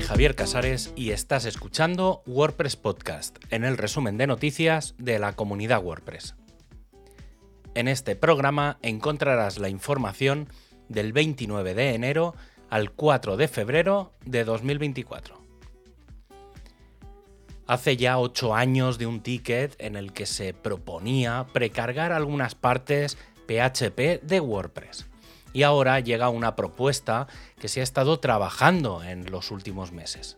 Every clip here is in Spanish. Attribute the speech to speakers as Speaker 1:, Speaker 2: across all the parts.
Speaker 1: Javier Casares y estás escuchando WordPress Podcast, en el resumen de noticias de la comunidad WordPress. En este programa encontrarás la información del 29 de enero al 4 de febrero de 2024. Hace ya 8 años de un ticket en el que se proponía precargar algunas partes PHP de WordPress y ahora llega una propuesta que se ha estado trabajando en los últimos meses.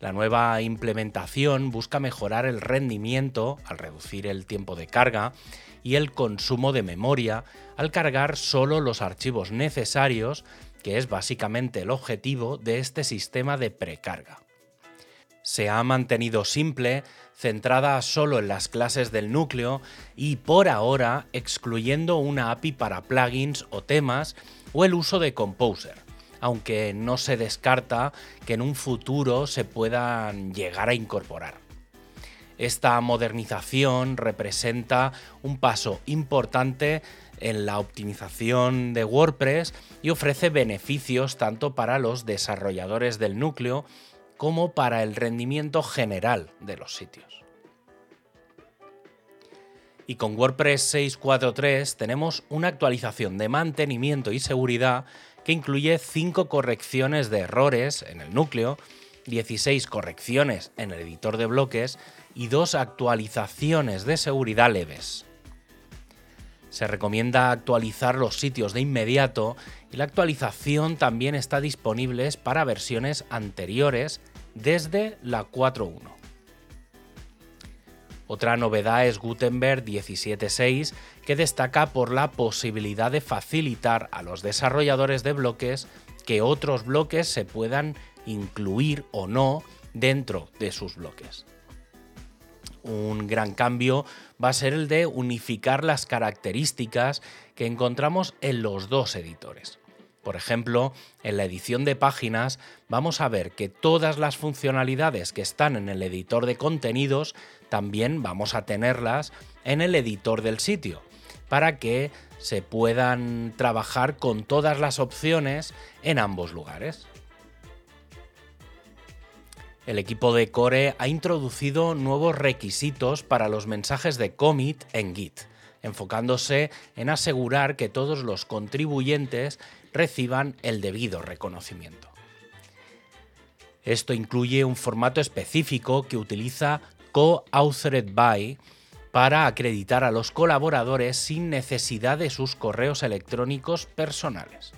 Speaker 1: La nueva implementación busca mejorar el rendimiento al reducir el tiempo de carga y el consumo de memoria al cargar solo los archivos necesarios, que es básicamente el objetivo de este sistema de precarga. Se ha mantenido simple, centrada solo en las clases del núcleo y por ahora excluyendo una API para plugins o temas o el uso de Composer, aunque no se descarta que en un futuro se puedan llegar a incorporar. Esta modernización representa un paso importante en la optimización de WordPress y ofrece beneficios tanto para los desarrolladores del núcleo como para el rendimiento general de los sitios. Y con WordPress 6.4.3 tenemos una actualización de mantenimiento y seguridad que incluye 5 correcciones de errores en el núcleo, 16 correcciones en el editor de bloques y dos actualizaciones de seguridad leves. Se recomienda actualizar los sitios de inmediato y la actualización también está disponible para versiones anteriores desde la 4.1. Otra novedad es Gutenberg 17.6, que destaca por la posibilidad de facilitar a los desarrolladores de bloques que otros bloques se puedan incluir o no dentro de sus bloques. Un gran cambio va a ser el de unificar las características que encontramos en los dos editores. Por ejemplo, en la edición de páginas vamos a ver que todas las funcionalidades que están en el editor de contenidos también vamos a tenerlas en el editor del sitio para que se puedan trabajar con todas las opciones en ambos lugares. El equipo de Core ha introducido nuevos requisitos para los mensajes de commit en Git, enfocándose en asegurar que todos los contribuyentes reciban el debido reconocimiento. Esto incluye un formato específico que utiliza Co-Authored By para acreditar a los colaboradores sin necesidad de sus correos electrónicos personales.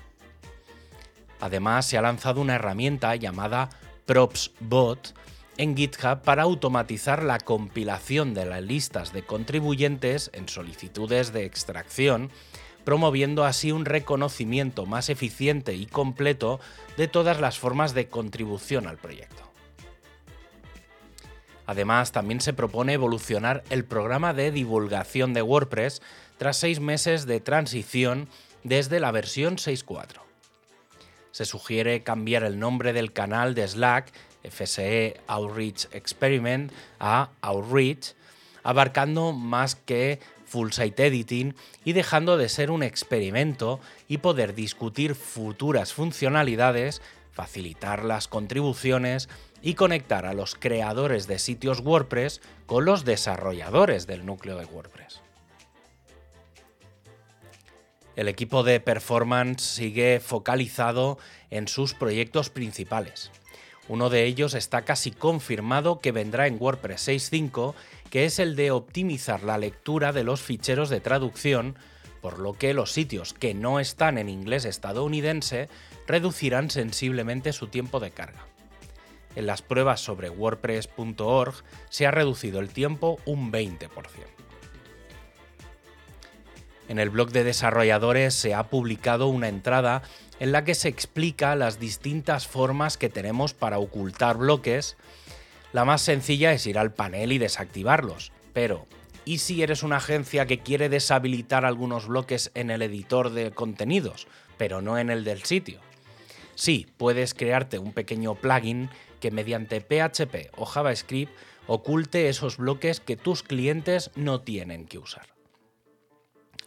Speaker 1: Además, se ha lanzado una herramienta llamada PropsBot en GitHub para automatizar la compilación de las listas de contribuyentes en solicitudes de extracción promoviendo así un reconocimiento más eficiente y completo de todas las formas de contribución al proyecto. Además, también se propone evolucionar el programa de divulgación de WordPress tras seis meses de transición desde la versión 6.4. Se sugiere cambiar el nombre del canal de Slack, FSE Outreach Experiment, a Outreach, abarcando más que full site editing y dejando de ser un experimento y poder discutir futuras funcionalidades, facilitar las contribuciones y conectar a los creadores de sitios WordPress con los desarrolladores del núcleo de WordPress. El equipo de performance sigue focalizado en sus proyectos principales. Uno de ellos está casi confirmado que vendrá en WordPress 6.5 que es el de optimizar la lectura de los ficheros de traducción, por lo que los sitios que no están en inglés estadounidense reducirán sensiblemente su tiempo de carga. En las pruebas sobre wordpress.org se ha reducido el tiempo un 20%. En el blog de desarrolladores se ha publicado una entrada en la que se explica las distintas formas que tenemos para ocultar bloques la más sencilla es ir al panel y desactivarlos. Pero, ¿y si eres una agencia que quiere deshabilitar algunos bloques en el editor de contenidos, pero no en el del sitio? Sí, puedes crearte un pequeño plugin que mediante PHP o JavaScript oculte esos bloques que tus clientes no tienen que usar.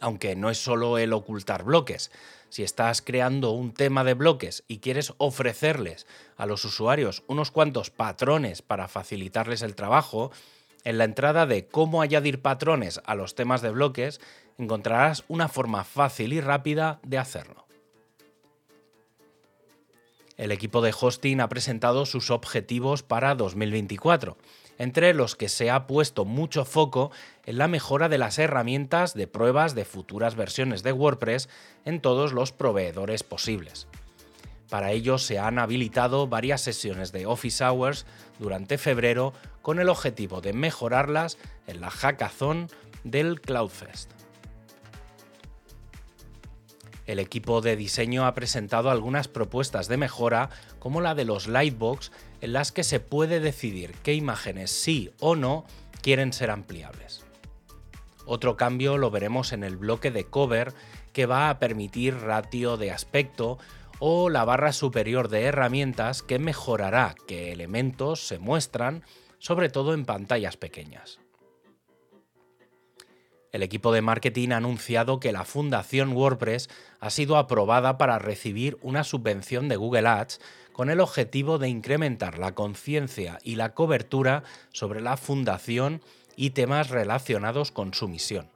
Speaker 1: Aunque no es solo el ocultar bloques. Si estás creando un tema de bloques y quieres ofrecerles a los usuarios unos cuantos patrones para facilitarles el trabajo, en la entrada de cómo añadir patrones a los temas de bloques encontrarás una forma fácil y rápida de hacerlo. El equipo de hosting ha presentado sus objetivos para 2024 entre los que se ha puesto mucho foco en la mejora de las herramientas de pruebas de futuras versiones de WordPress en todos los proveedores posibles. Para ello se han habilitado varias sesiones de Office Hours durante febrero con el objetivo de mejorarlas en la hackathon del CloudFest. El equipo de diseño ha presentado algunas propuestas de mejora, como la de los Lightbox, en las que se puede decidir qué imágenes sí o no quieren ser ampliables. Otro cambio lo veremos en el bloque de cover, que va a permitir ratio de aspecto o la barra superior de herramientas que mejorará que elementos se muestran, sobre todo en pantallas pequeñas. El equipo de marketing ha anunciado que la Fundación WordPress ha sido aprobada para recibir una subvención de Google Ads con el objetivo de incrementar la conciencia y la cobertura sobre la fundación y temas relacionados con su misión.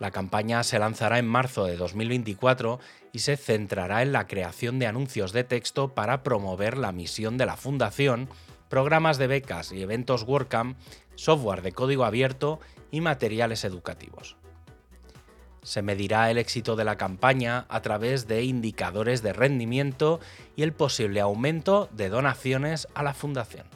Speaker 1: La campaña se lanzará en marzo de 2024 y se centrará en la creación de anuncios de texto para promover la misión de la Fundación, programas de becas y eventos WordCamp, software de código abierto y materiales educativos. Se medirá el éxito de la campaña a través de indicadores de rendimiento y el posible aumento de donaciones a la fundación.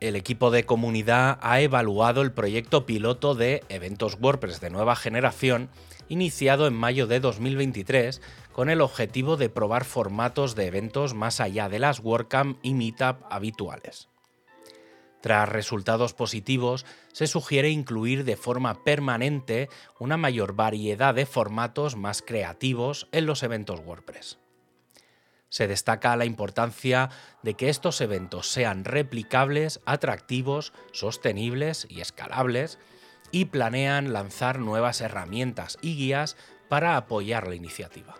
Speaker 1: El equipo de comunidad ha evaluado el proyecto piloto de eventos WordPress de nueva generación iniciado en mayo de 2023 con el objetivo de probar formatos de eventos más allá de las WordCamp y Meetup habituales. Tras resultados positivos, se sugiere incluir de forma permanente una mayor variedad de formatos más creativos en los eventos WordPress. Se destaca la importancia de que estos eventos sean replicables, atractivos, sostenibles y escalables, y planean lanzar nuevas herramientas y guías para apoyar la iniciativa.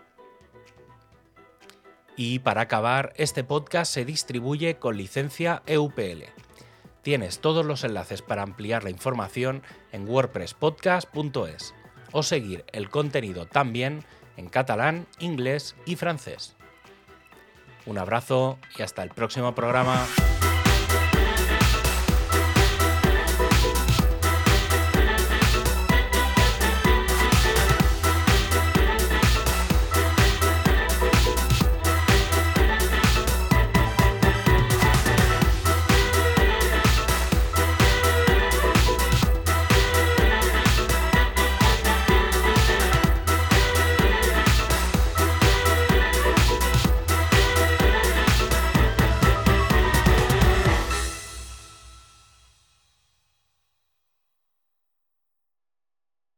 Speaker 1: Y para acabar, este podcast se distribuye con licencia EUPL Tienes todos los enlaces para ampliar la información en wordpresspodcast.es o seguir el contenido también en catalán, inglés y francés. Un abrazo y hasta el próximo programa.